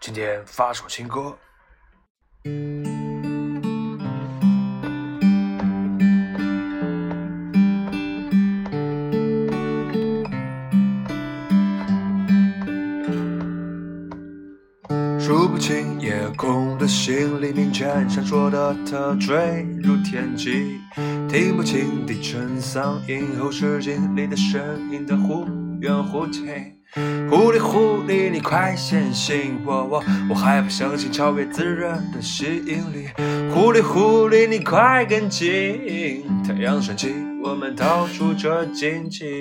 今天发首新歌。数不清夜空的星，黎明前闪烁的特坠入天际，听不清低沉嗓音后视镜里的身影的忽远忽近。狐狸狐狸，你快显醒！我我我还不相信超越自然的吸引力。狐狸狐狸，你快跟进！太阳升起，我们逃出这荆棘。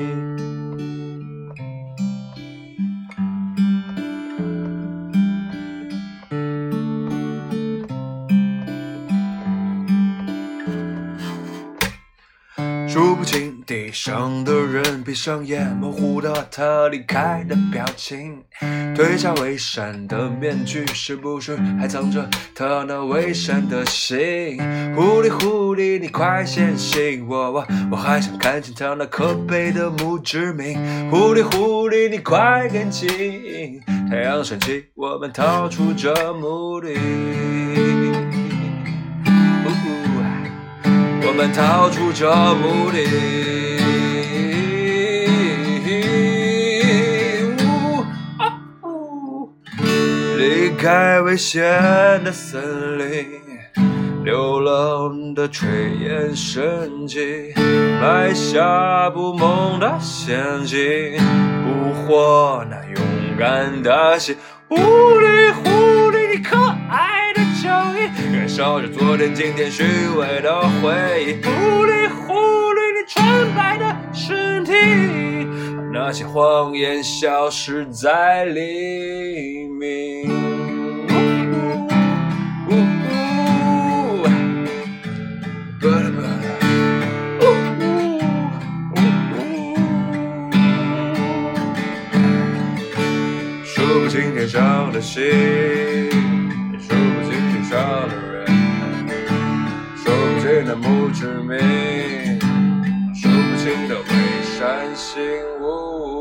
数不清地上的人，闭上眼，模糊的他离开的表情，褪下伪善的面具，是不是还藏着他那伪善的心？狐狸狐狸，你快显醒！我我我还想看清他那可悲的墓志铭。狐狸狐狸，你快跟进！太阳升起，我们逃出这墓地。我们逃出这墓地，离开危险的森林，流浪的炊烟升起，埋下不梦的陷阱，捕获那勇敢的心。狐狸印，燃烧着昨天、今天虚伪的回忆。狐狸狐狸，你纯白的身体，那些谎言消失在黎明。呜呜呜巴拉巴拉呜呜呜数不清天上的星，清的墓志铭，数不清的伪善心。呜